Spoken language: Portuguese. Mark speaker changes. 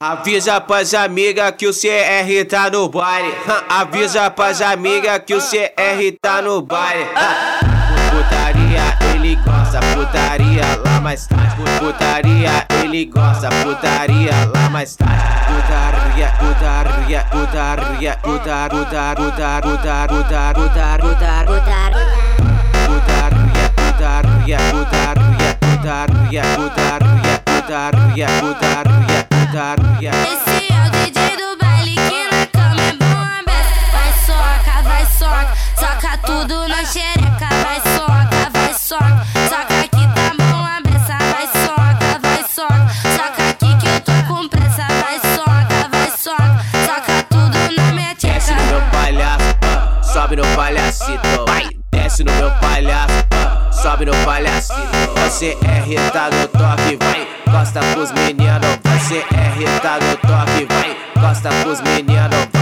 Speaker 1: Avisa pras amigas que o CR tá no baile. Avisa pras amigas que o CR tá no baile. Putaria ele gosta, putaria lá mais tarde. Putaria ele gosta, putaria lá mais tarde. Putaria, putaria, putaria, putar, putar, putar, putar, putar, putar, putar, putar. Putaria, putaria, putaria, putaria, putaria, putaria, putaria, putaria.
Speaker 2: Esse é o DJ do baile que na cama é bom beça. Vai soca, vai soca, soca tudo na xereca. Vai soca, vai soca, soca aqui tá bom a beça. Vai soca, vai soca, soca aqui que eu tô com pressa. Vai soca, vai soca, soca tudo na minha
Speaker 1: Desce
Speaker 2: tcheca.
Speaker 1: no meu palhaço, ah, sobe no palhacito. Vai, desce no meu palhaço, ah, sobe no palhacito. Você é irritado toque, vai, gosta pros meninos. Cê é retado, toque, vai. gosta pros meninos,